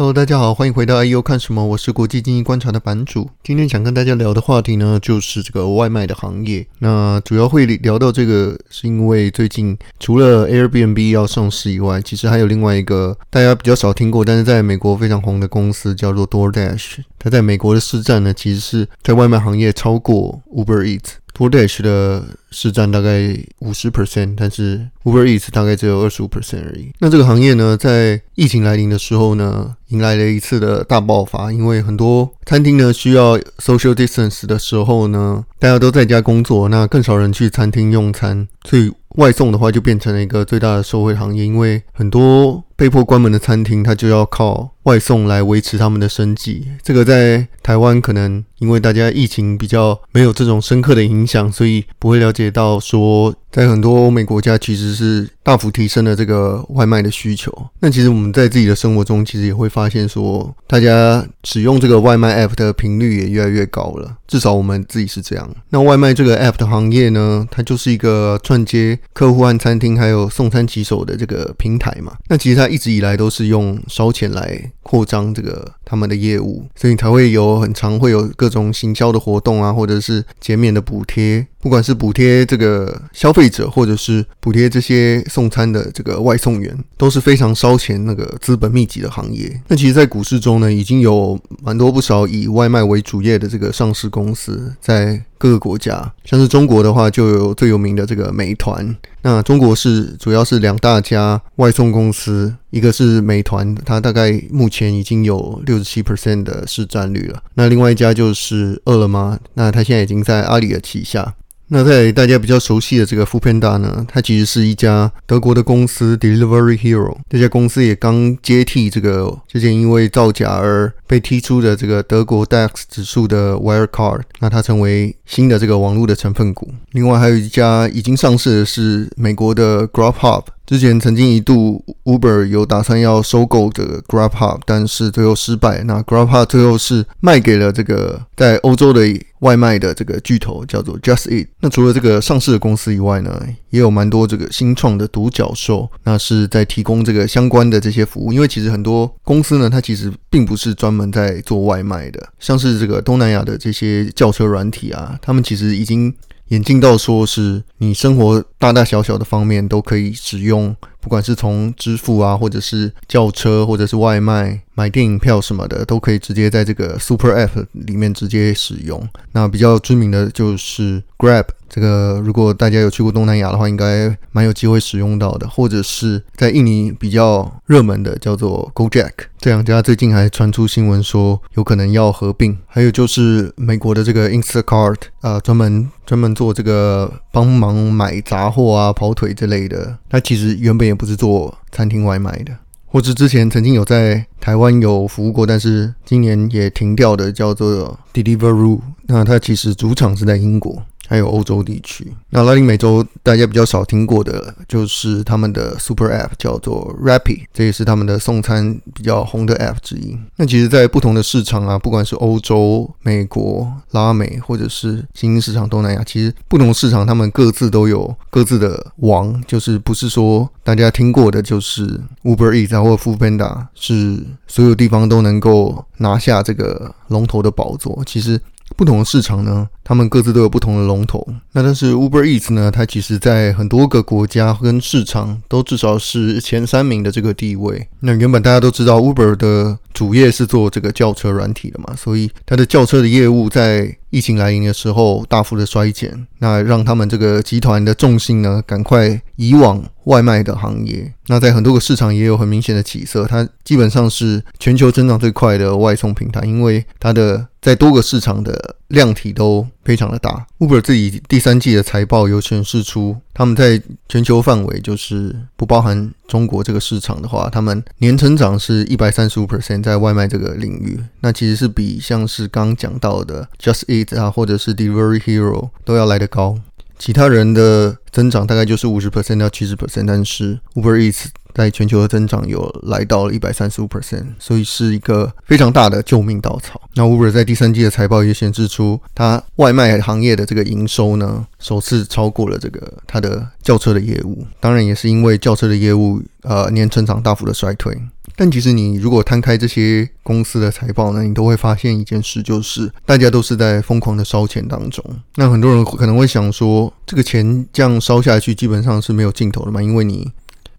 Hello，大家好，欢迎回到 IEO 看什么，我是国际经济观察的版主。今天想跟大家聊的话题呢，就是这个外卖的行业。那主要会聊到这个，是因为最近除了 Airbnb 要上市以外，其实还有另外一个大家比较少听过，但是在美国非常红的公司，叫做 DoorDash。它在美国的市占呢，其实是在外卖行业超过 Uber Eats。DoorDash 的市占大概五十 percent，但是 Uber Eats 大概只有二十五 percent 而已。那这个行业呢，在疫情来临的时候呢，迎来了一次的大爆发，因为很多餐厅呢需要 social distance 的时候呢，大家都在家工作，那更少人去餐厅用餐，所以外送的话就变成了一个最大的社会行业，因为很多被迫关门的餐厅，它就要靠外送来维持他们的生计。这个在台湾可能因为大家疫情比较没有这种深刻的影响，所以不会了解到说，在很多欧美国家其实是大幅提升了这个外卖的需求。那其实我们在自己的生活中，其实也会发现说，大家使用这个外卖 app 的频率也越来越高了。至少我们自己是这样。那外卖这个 app 的行业呢，它就是一个串接客户和餐厅，还有送餐骑手的这个平台嘛。那其实它一直以来都是用烧钱来扩张这个他们的业务，所以才会有很常会有各种行销的活动啊，或者是减免的补贴。不管是补贴这个消费者，或者是补贴这些送餐的这个外送员，都是非常烧钱、那个资本密集的行业。那其实，在股市中呢，已经有蛮多不少以外卖为主业的这个上市公司，在各个国家，像是中国的话，就有最有名的这个美团。那中国是主要是两大家外送公司，一个是美团，它大概目前已经有六十七 percent 的市占率了。那另外一家就是饿了么，那它现在已经在阿里的旗下。那在大家比较熟悉的这个 f o o p a n d a 呢，它其实是一家德国的公司 Delivery Hero。这家公司也刚接替这个之前因为造假而被踢出的这个德国 DAX 指数的 Wirecard，那它成为新的这个网络的成分股。另外还有一家已经上市的是美国的 Grubhub。之前曾经一度，Uber 有打算要收购这个 Grubhub，但是最后失败。那 Grab Hub 最后是卖给了这个在欧洲的外卖的这个巨头，叫做 Just Eat。那除了这个上市的公司以外呢，也有蛮多这个新创的独角兽，那是在提供这个相关的这些服务。因为其实很多公司呢，它其实并不是专门在做外卖的，像是这个东南亚的这些叫车软体啊，他们其实已经。眼镜到说是你生活大大小小的方面都可以使用，不管是从支付啊，或者是叫车，或者是外卖、买电影票什么的，都可以直接在这个 Super App 里面直接使用。那比较知名的就是 Grab。这个如果大家有去过东南亚的话，应该蛮有机会使用到的，或者是在印尼比较热门的叫做 GoJack，这两家最近还传出新闻说有可能要合并。还有就是美国的这个 Instacart，呃，专门专门做这个帮忙买杂货啊、跑腿之类的，它其实原本也不是做餐厅外卖的，或是之前曾经有在台湾有服务过，但是今年也停掉的，叫做 Deliveroo，那它其实主场是在英国。还有欧洲地区，那拉丁美洲大家比较少听过的，就是他们的 Super App 叫做 Rappi，这也是他们的送餐比较红的 App 之一。那其实，在不同的市场啊，不管是欧洲、美国、拉美，或者是新兴市场东南亚，其实不同市场他们各自都有各自的王，就是不是说大家听过的，就是 Uber Eats 或 Foodpanda 是所有地方都能够拿下这个龙头的宝座。其实。不同的市场呢，他们各自都有不同的龙头。那但是 Uber Eats 呢，它其实在很多个国家跟市场都至少是前三名的这个地位。那原本大家都知道 Uber 的主业是做这个轿车软体的嘛，所以它的轿车的业务在疫情来临的时候大幅的衰减，那让他们这个集团的重心呢，赶快以往外卖的行业。那在很多个市场也有很明显的起色，它基本上是全球增长最快的外送平台，因为它的在多个市场的量体都非常的大。Uber 自己第三季的财报有显示出，他们在全球范围，就是不包含中国这个市场的话，他们年成长是一百三十五 percent 在外卖这个领域，那其实是比像是刚讲到的 Just Eat 啊，或者是 Delivery Hero 都要来得高。其他人的增长大概就是五十 percent 到七十 percent，但是 Uber Eats 在全球的增长有来到了一百三十五 percent，所以是一个非常大的救命稻草。那 Uber 在第三季的财报也显示出，它外卖行业的这个营收呢，首次超过了这个它的轿车的业务。当然，也是因为轿车的业务呃年成长大幅的衰退。但其实你如果摊开这些公司的财报呢，你都会发现一件事，就是大家都是在疯狂的烧钱当中。那很多人可能会想说，这个钱这样烧下去，基本上是没有尽头的嘛？因为你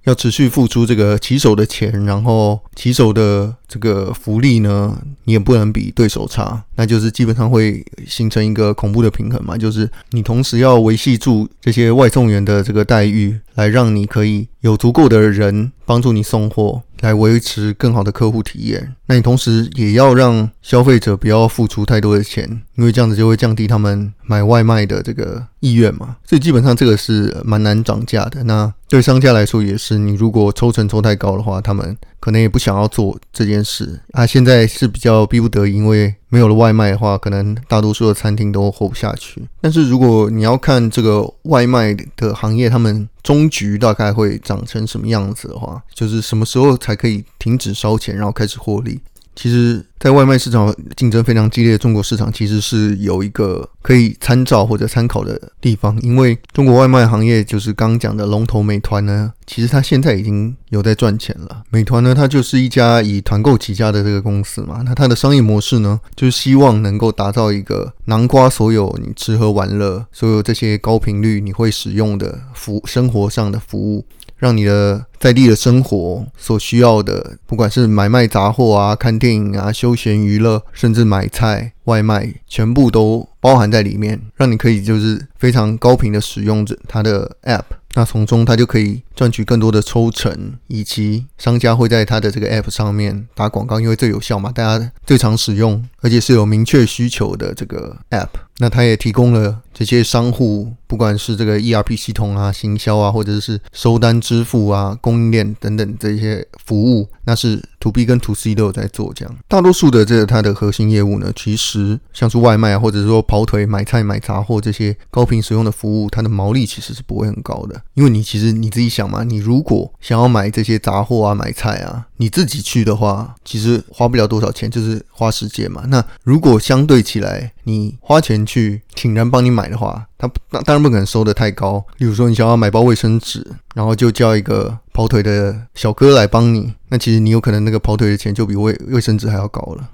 要持续付出这个骑手的钱，然后骑手的这个福利呢，你也不能比对手差，那就是基本上会形成一个恐怖的平衡嘛。就是你同时要维系住这些外送员的这个待遇，来让你可以有足够的人帮助你送货。来维持更好的客户体验，那你同时也要让消费者不要付出太多的钱，因为这样子就会降低他们买外卖的这个意愿嘛。所以基本上这个是蛮难涨价的。那对商家来说也是，你如果抽成抽太高的话，他们可能也不想要做这件事啊。现在是比较逼不得已，因为没有了外卖的话，可能大多数的餐厅都活不下去。但是如果你要看这个外卖的行业，他们终局大概会长成什么样子的话，就是什么时候才可以停止烧钱，然后开始获利？其实，在外卖市场竞争非常激烈的中国市场，其实是有一个可以参照或者参考的地方。因为中国外卖行业就是刚刚讲的龙头美团呢，其实它现在已经有在赚钱了。美团呢，它就是一家以团购起家的这个公司嘛。那它的商业模式呢，就是希望能够打造一个囊括所有你吃喝玩乐、所有这些高频率你会使用的服生活上的服务。让你的在地的生活所需要的，不管是买卖杂货啊、看电影啊、休闲娱乐，甚至买菜、外卖，全部都包含在里面，让你可以就是非常高频的使用着它的 App。那从中他就可以赚取更多的抽成，以及商家会在他的这个 App 上面打广告，因为最有效嘛，大家最常使用，而且是有明确需求的这个 App。那它也提供了这些商户，不管是这个 ERP 系统啊、行销啊，或者是收单支付啊、供应链等等这些服务，那是 To B 跟 To C 都有在做这样。大多数的这个它的核心业务呢，其实像是外卖啊，或者说跑腿、买菜、买杂货这些高频使用的服务，它的毛利其实是不会很高的。因为你其实你自己想嘛，你如果想要买这些杂货啊、买菜啊，你自己去的话，其实花不了多少钱，就是花时间嘛。那如果相对起来，你花钱去请人帮你买的话，他当当然不可能收得太高。例如说，你想要买包卫生纸，然后就叫一个跑腿的小哥来帮你，那其实你有可能那个跑腿的钱就比卫卫生纸还要高了。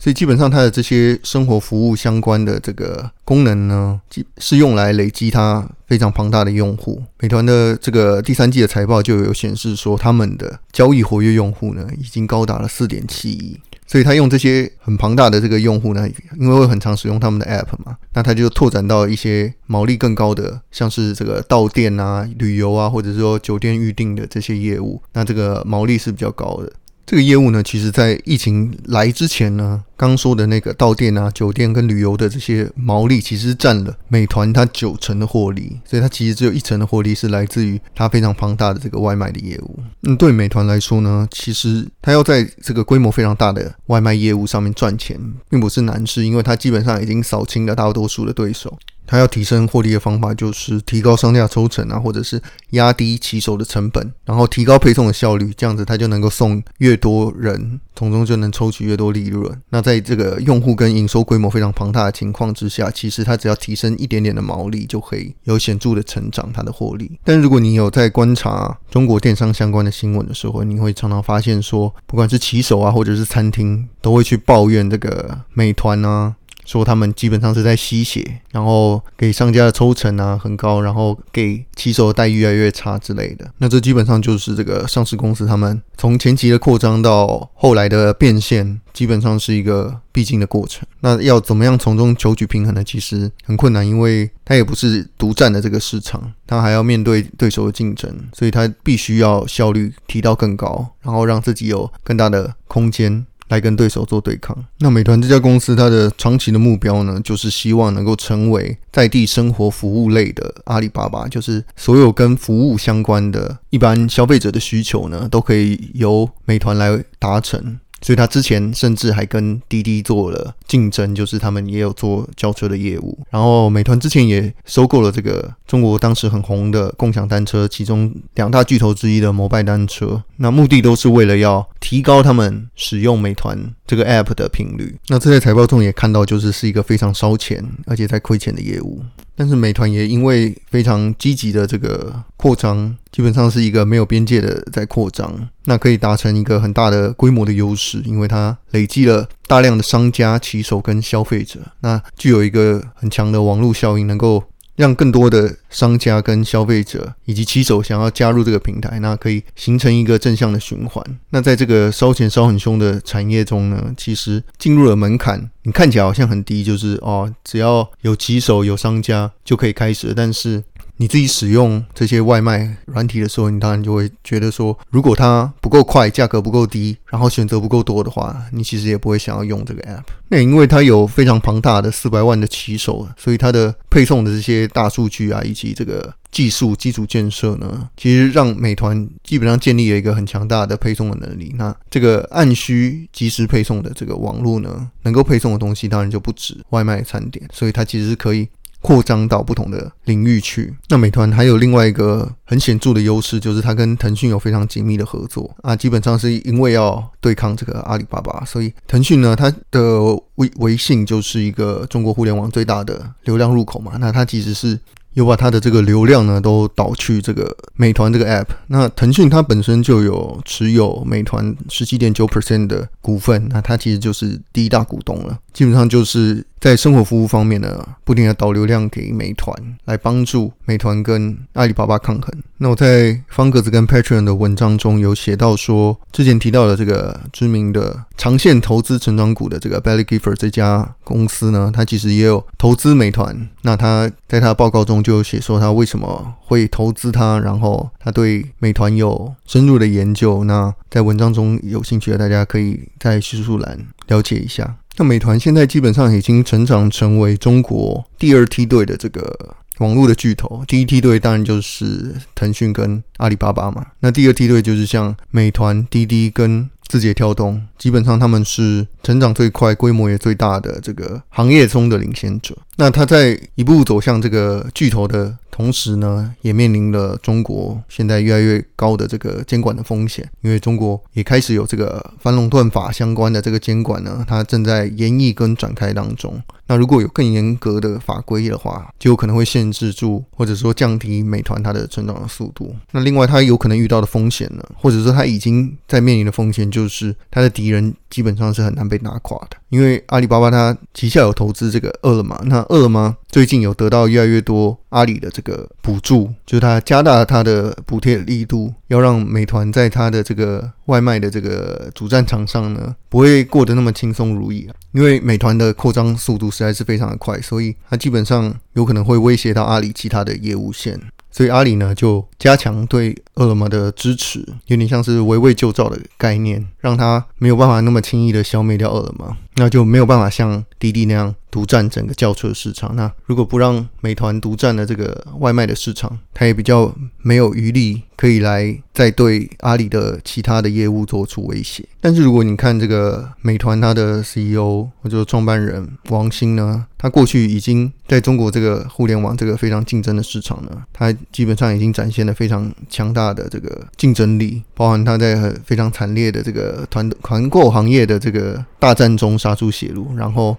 所以基本上，它的这些生活服务相关的这个功能呢，是用来累积它非常庞大的用户。美团的这个第三季的财报就有显示说，他们的交易活跃用户呢，已经高达了四点七亿。所以他用这些很庞大的这个用户呢，因为会很常使用他们的 App 嘛，那他就拓展到一些毛利更高的，像是这个到店啊、旅游啊，或者说酒店预订的这些业务，那这个毛利是比较高的。这个业务呢，其实在疫情来之前呢，刚说的那个到店啊、酒店跟旅游的这些毛利，其实占了美团它九成的获利，所以它其实只有一成的获利是来自于它非常庞大的这个外卖的业务。嗯，对美团来说呢，其实它要在这个规模非常大的外卖业务上面赚钱，并不是难事，因为它基本上已经扫清了大多数的对手。他要提升获利的方法，就是提高商家抽成啊，或者是压低骑手的成本，然后提高配送的效率，这样子他就能够送越多人，从中就能抽取越多利润。那在这个用户跟营收规模非常庞大的情况之下，其实他只要提升一点点的毛利，就可以有显著的成长它的获利。但如果你有在观察中国电商相关的新闻的时候，你会常常发现说，不管是骑手啊，或者是餐厅，都会去抱怨这个美团啊。说他们基本上是在吸血，然后给商家的抽成啊很高，然后给骑手的待遇越来越差之类的。那这基本上就是这个上市公司他们从前期的扩张到后来的变现，基本上是一个必经的过程。那要怎么样从中求取平衡呢？其实很困难，因为它也不是独占的这个市场，它还要面对对手的竞争，所以它必须要效率提到更高，然后让自己有更大的空间。来跟对手做对抗。那美团这家公司，它的长期的目标呢，就是希望能够成为在地生活服务类的阿里巴巴，就是所有跟服务相关的一般消费者的需求呢，都可以由美团来达成。所以他之前甚至还跟滴滴做了竞争，就是他们也有做叫车的业务。然后美团之前也收购了这个中国当时很红的共享单车，其中两大巨头之一的摩拜单车。那目的都是为了要提高他们使用美团这个 app 的频率。那这在财报中也看到，就是是一个非常烧钱而且在亏钱的业务。但是美团也因为非常积极的这个扩张，基本上是一个没有边界的在扩张，那可以达成一个很大的规模的优势，因为它累积了大量的商家、骑手跟消费者，那具有一个很强的网络效应，能够。让更多的商家跟消费者以及骑手想要加入这个平台，那可以形成一个正向的循环。那在这个烧钱烧很凶的产业中呢，其实进入了门槛，你看起来好像很低，就是哦，只要有骑手有商家就可以开始，但是。你自己使用这些外卖软体的时候，你当然就会觉得说，如果它不够快，价格不够低，然后选择不够多的话，你其实也不会想要用这个 app。那因为它有非常庞大的四百万的骑手，所以它的配送的这些大数据啊，以及这个技术基础建设呢，其实让美团基本上建立了一个很强大的配送的能力。那这个按需即时配送的这个网络呢，能够配送的东西当然就不止外卖餐点，所以它其实是可以。扩张到不同的领域去。那美团还有另外一个很显著的优势，就是它跟腾讯有非常紧密的合作啊。基本上是因为要对抗这个阿里巴巴，所以腾讯呢，它的微微信就是一个中国互联网最大的流量入口嘛。那它其实是。有把它的这个流量呢都导去这个美团这个 app。那腾讯它本身就有持有美团十七点九 percent 的股份，那它其实就是第一大股东了。基本上就是在生活服务方面呢，不停的导流量给美团，来帮助美团跟阿里巴巴抗衡。那我在方格子跟 Patreon 的文章中有写到说，之前提到的这个知名的长线投资成长股的这个 Belly Gifford 这家公司呢，它其实也有投资美团。那他在他的报告中。就写说他为什么会投资它，然后他对美团有深入的研究。那在文章中有兴趣的大家可以在叙述栏了解一下。那美团现在基本上已经成长成为中国第二梯队的这个网络的巨头，第一梯队当然就是腾讯跟阿里巴巴嘛。那第二梯队就是像美团、滴滴跟字节跳动，基本上他们是成长最快、规模也最大的这个行业中的领先者。那他在一步走向这个巨头的同时呢，也面临了中国现在越来越高的这个监管的风险，因为中国也开始有这个反垄断法相关的这个监管呢，它正在研议跟展开当中。那如果有更严格的法规的话，就有可能会限制住或者说降低美团它的成长的速度。那另外，它有可能遇到的风险呢，或者说它已经在面临的风险，就就是他的敌人基本上是很难被打垮的。因为阿里巴巴它旗下有投资这个饿了么，那饿了么最近有得到越来越多阿里的这个补助，就是它加大它的补贴力度，要让美团在它的这个外卖的这个主战场上呢，不会过得那么轻松如意啊。因为美团的扩张速度实在是非常的快，所以它基本上有可能会威胁到阿里其他的业务线。所以阿里呢，就加强对饿了么的支持，有点像是围魏救赵的概念，让它没有办法那么轻易的消灭掉饿了么，那就没有办法像滴滴那样独占整个轿车市场。那如果不让美团独占了这个外卖的市场，它也比较没有余力可以来再对阿里的其他的业务做出威胁。但是如果你看这个美团它的 CEO 或者创办人王兴呢，他过去已经在中国这个互联网这个非常竞争的市场呢，他基本上已经展现了非常强大的这个竞争力，包含他在非常惨烈的这个团团购行业的这个大战中杀出血路，然后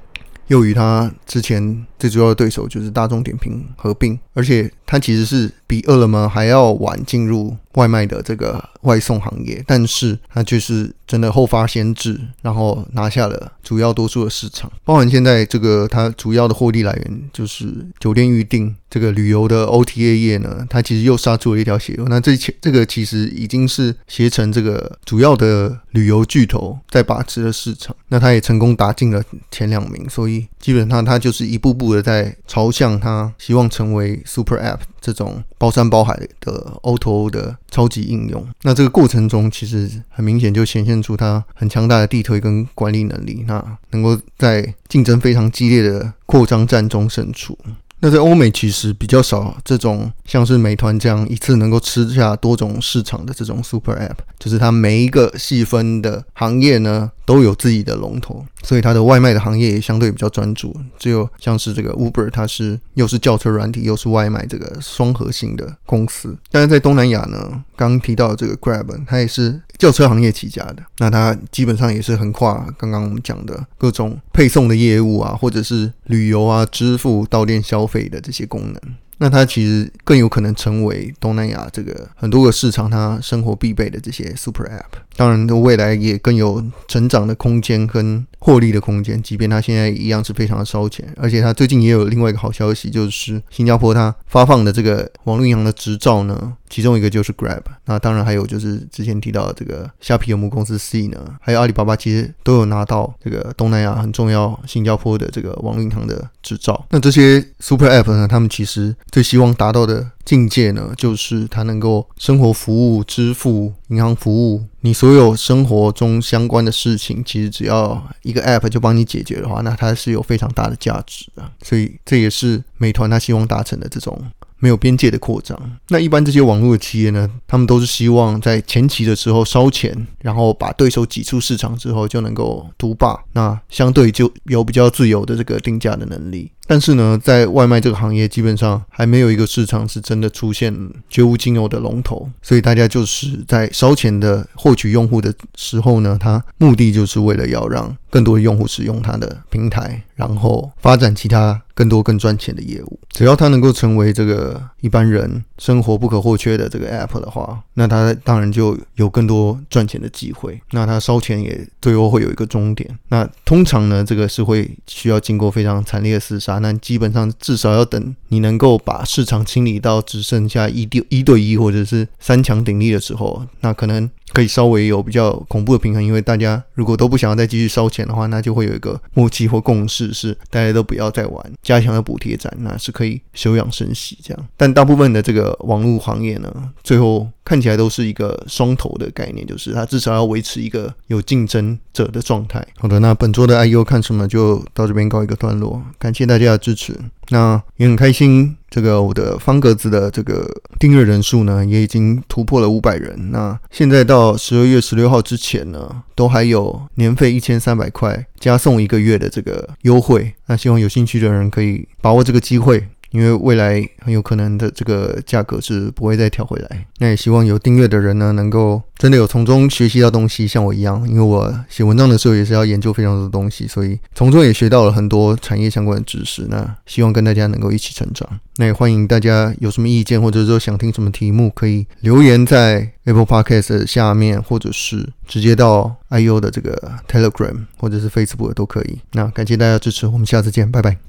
又与他之前最主要的对手就是大众点评合并，而且他其实是比饿了么还要晚进入外卖的这个外送行业，但是他就是真的后发先至，然后拿下了主要多数的市场。包含现在这个它主要的获利来源就是酒店预订这个旅游的 OTA 业呢，它其实又杀出了一条血路。那这前这个其实已经是携程这个主要的旅游巨头在把持的市场，那它也成功打进了前两名，所以基本上它就是一步步的在朝向它希望成为 Super App。这种包山包海的 oto 的超级应用，那这个过程中其实很明显就显现出它很强大的地推跟管理能力，那能够在竞争非常激烈的扩张战中胜出。那在欧美其实比较少这种像是美团这样一次能够吃下多种市场的这种 Super App，就是它每一个细分的行业呢。都有自己的龙头，所以它的外卖的行业也相对比较专注。只有像是这个 Uber，它是又是轿车软体，又是外卖这个双核心的公司。但是在东南亚呢，刚提到的这个 Grab，它也是轿车行业起家的。那它基本上也是横跨刚刚我们讲的各种配送的业务啊，或者是旅游啊、支付、到店消费的这些功能。那它其实更有可能成为东南亚这个很多个市场它生活必备的这些 Super App。当然，未来也更有成长的空间跟获利的空间。即便它现在一样是非常的烧钱，而且它最近也有另外一个好消息，就是新加坡它发放的这个网络银行的执照呢，其中一个就是 Grab。那当然还有就是之前提到的这个虾皮有母公司 C 呢，还有阿里巴巴，其实都有拿到这个东南亚很重要新加坡的这个网络银行的执照。那这些 Super App 呢，他们其实最希望达到的境界呢，就是它能够生活服务、支付、银行服务，你所有生活中相关的事情，其实只要一个 App 就帮你解决的话，那它是有非常大的价值的。所以这也是美团它希望达成的这种。没有边界的扩张。那一般这些网络的企业呢，他们都是希望在前期的时候烧钱，然后把对手挤出市场之后就能够独霸，那相对就有比较自由的这个定价的能力。但是呢，在外卖这个行业，基本上还没有一个市场是真的出现绝无仅有的龙头，所以大家就是在烧钱的获取用户的时候呢，它目的就是为了要让更多的用户使用它的平台，然后发展其他更多更赚钱的业务。只要它能够成为这个一般人生活不可或缺的这个 app 的话，那它当然就有更多赚钱的机会。那它烧钱也最后会有一个终点。那通常呢，这个是会需要经过非常惨烈的厮杀。那基本上至少要等你能够把市场清理到只剩下一对一对一或者是三强鼎立的时候，那可能。可以稍微有比较恐怖的平衡，因为大家如果都不想要再继续烧钱的话，那就会有一个默契或共识，是大家都不要再玩加强的补贴战，那是可以休养生息这样。但大部分的这个网络行业呢，最后看起来都是一个双头的概念，就是它至少要维持一个有竞争者的状态。好的，那本周的 I U 看什么就到这边告一个段落，感谢大家的支持。那也很开心，这个我的方格子的这个订阅人数呢，也已经突破了五百人。那现在到十二月十六号之前呢，都还有年费一千三百块加送一个月的这个优惠。那希望有兴趣的人可以把握这个机会。因为未来很有可能的这个价格是不会再调回来，那也希望有订阅的人呢，能够真的有从中学习到东西，像我一样，因为我写文章的时候也是要研究非常多的东西，所以从中也学到了很多产业相关的知识。那希望跟大家能够一起成长。那也欢迎大家有什么意见，或者说想听什么题目，可以留言在 Apple Podcast 下面，或者是直接到 IEO 的这个 Telegram 或者是 Facebook 都可以。那感谢大家支持，我们下次见，拜拜。